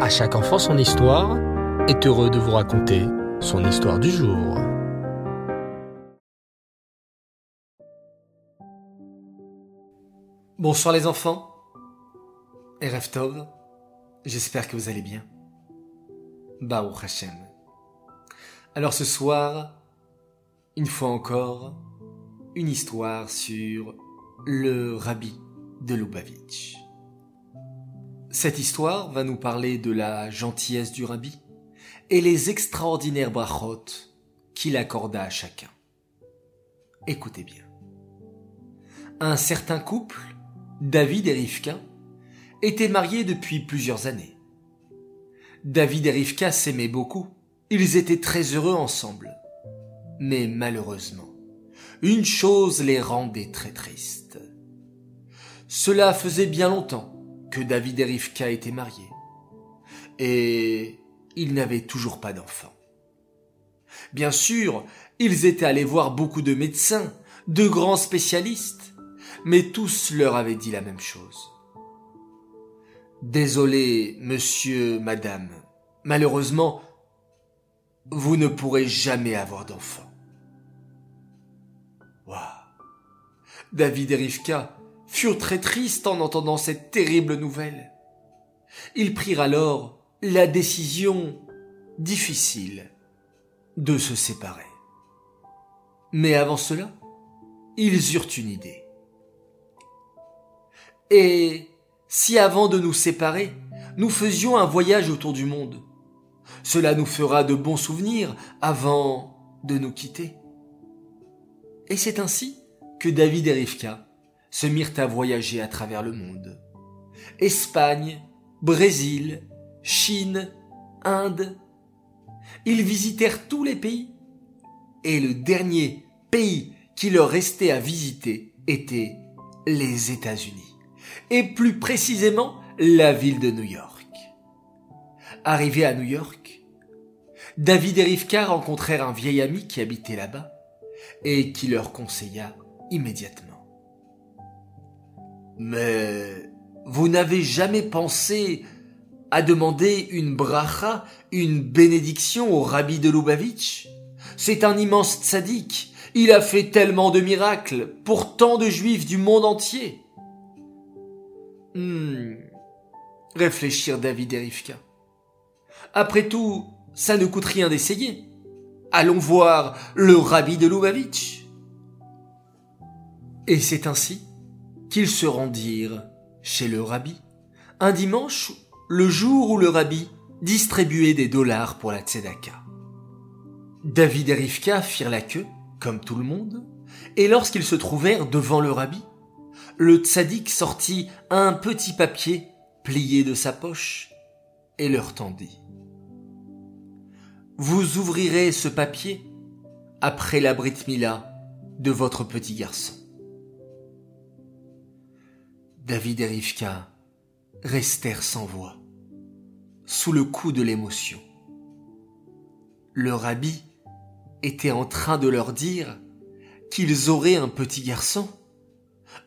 À chaque enfant son histoire est heureux de vous raconter son histoire du jour. Bonsoir les enfants. Et Tov, j'espère que vous allez bien. Baruch Hashem. Alors ce soir, une fois encore, une histoire sur le rabbi de Lubavitch. Cette histoire va nous parler de la gentillesse du rabbi et les extraordinaires brachot qu'il accorda à chacun. Écoutez bien. Un certain couple, David et Rivka, étaient mariés depuis plusieurs années. David et Rivka s'aimaient beaucoup. Ils étaient très heureux ensemble. Mais malheureusement, une chose les rendait très tristes. Cela faisait bien longtemps David et Rivka étaient mariés. Et ils n'avaient toujours pas d'enfants. Bien sûr, ils étaient allés voir beaucoup de médecins, de grands spécialistes, mais tous leur avaient dit la même chose. Désolé, monsieur, madame, malheureusement, vous ne pourrez jamais avoir d'enfants. Waouh. David et Rivka furent très tristes en entendant cette terrible nouvelle. Ils prirent alors la décision difficile de se séparer. Mais avant cela, ils eurent une idée. Et si avant de nous séparer, nous faisions un voyage autour du monde, cela nous fera de bons souvenirs avant de nous quitter. Et c'est ainsi que David et Rivka se mirent à voyager à travers le monde. Espagne, Brésil, Chine, Inde. Ils visitèrent tous les pays. Et le dernier pays qui leur restait à visiter était les États-Unis. Et plus précisément la ville de New York. Arrivés à New York, David et Rivka rencontrèrent un vieil ami qui habitait là-bas et qui leur conseilla immédiatement. Mais vous n'avez jamais pensé à demander une bracha, une bénédiction au rabbi de Lubavitch? C'est un immense tzaddik. Il a fait tellement de miracles pour tant de juifs du monde entier. Hmm. Réfléchir David et. Après tout, ça ne coûte rien d'essayer. Allons voir le rabbi de Lubavitch. Et c'est ainsi qu'ils se rendirent chez le rabbi, un dimanche, le jour où le rabbi distribuait des dollars pour la tzedaka. David et Rivka firent la queue, comme tout le monde, et lorsqu'ils se trouvèrent devant le rabbi, le tzaddik sortit un petit papier plié de sa poche et leur tendit. Vous ouvrirez ce papier après la brit mila de votre petit garçon. David et Rivka restèrent sans voix, sous le coup de l'émotion. Le rabbi était en train de leur dire qu'ils auraient un petit garçon.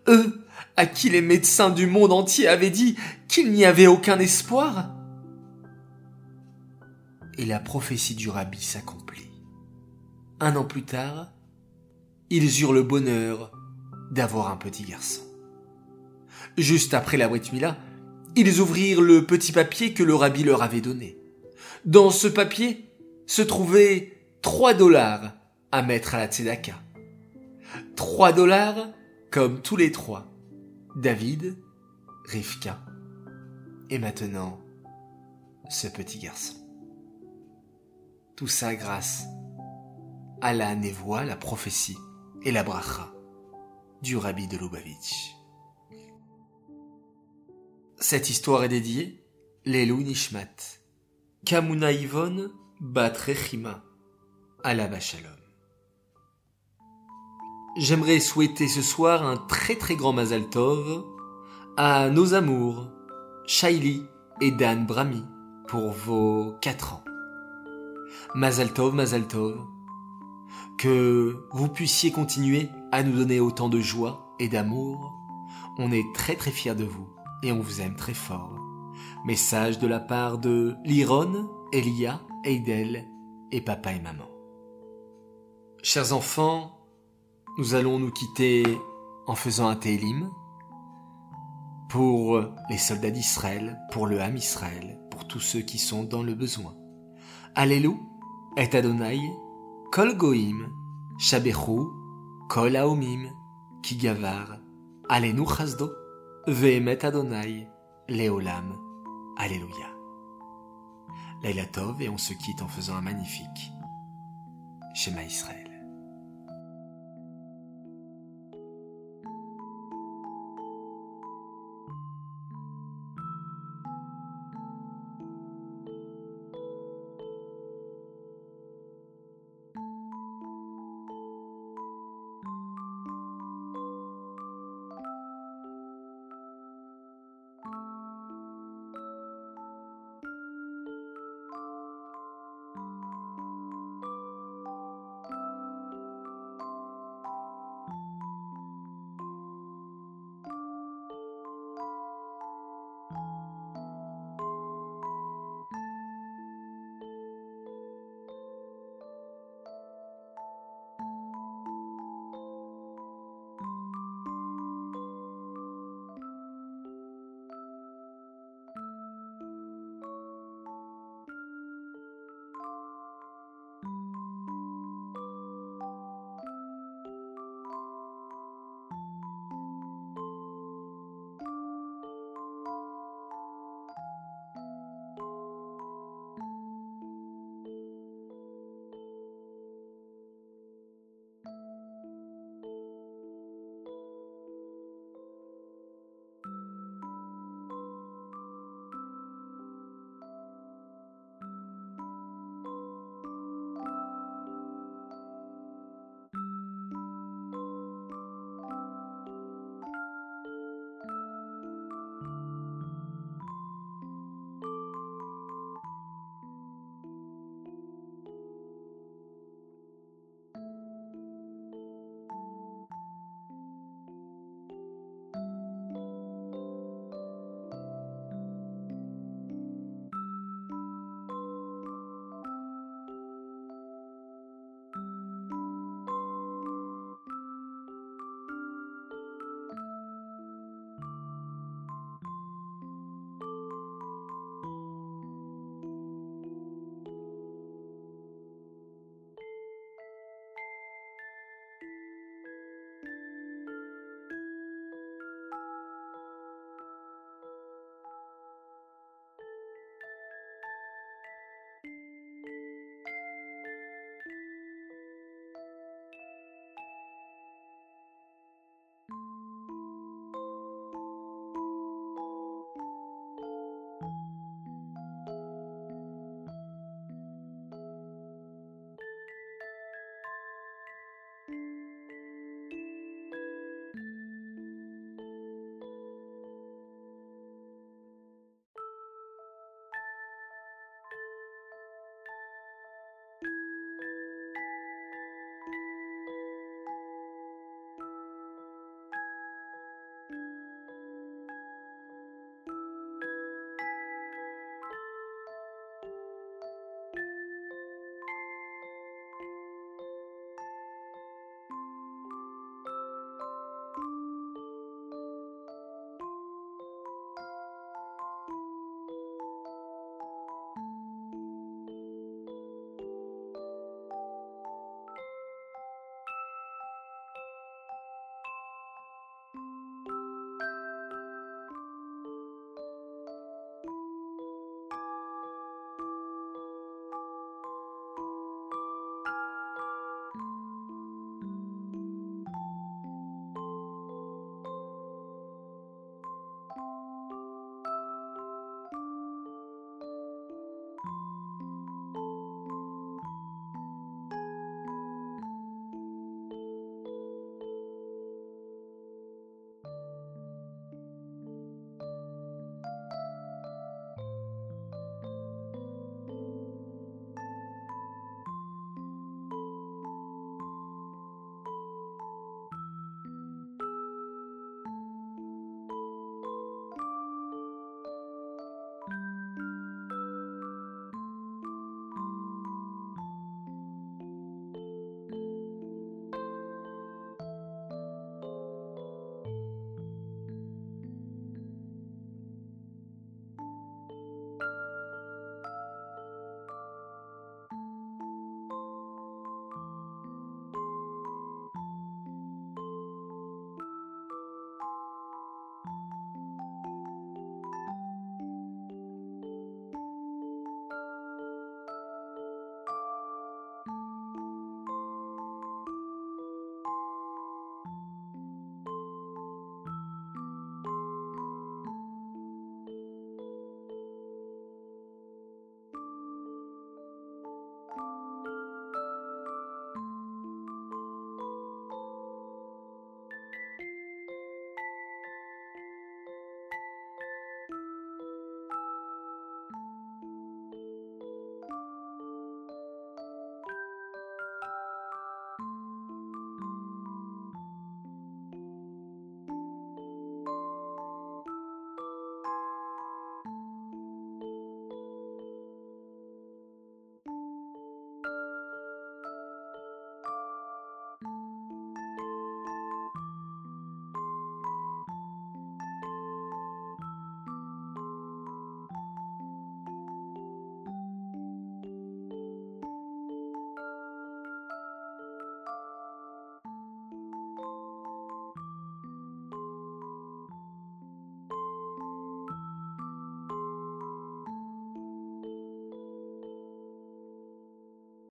Eux, à qui les médecins du monde entier avaient dit qu'il n'y avait aucun espoir. Et la prophétie du rabbi s'accomplit. Un an plus tard, ils eurent le bonheur d'avoir un petit garçon. Juste après la Brit Mila, ils ouvrirent le petit papier que le rabbi leur avait donné. Dans ce papier se trouvaient trois dollars à mettre à la tzedaka. Trois dollars comme tous les trois. David, Rivka et maintenant ce petit garçon. Tout ça grâce à la névoie, la prophétie et la bracha du rabbi de Lubavitch. Cette histoire est dédiée Lelou Nishmat, Kamuna Ivon Bat Rechima, Alaba Shalom. J'aimerais souhaiter ce soir un très très grand Mazal Tov à nos amours, Shaili et Dan Brami, pour vos 4 ans. Mazal Tov, Mazal Tov, que vous puissiez continuer à nous donner autant de joie et d'amour. On est très très fiers de vous et on vous aime très fort. Message de la part de Liron, Elia, Eidel et papa et maman. Chers enfants, nous allons nous quitter en faisant un Télim pour les soldats d'Israël, pour le Ham Israël, pour tous ceux qui sont dans le besoin. Alléluia et Adonai, Kol Goim, Shabechu, Kol Aomim, Kigavar, Alenu Chazdo, Vehemet Adonai, Leolam, Alléluia. Laila Tov et on se quitte en faisant un magnifique Shema Israël.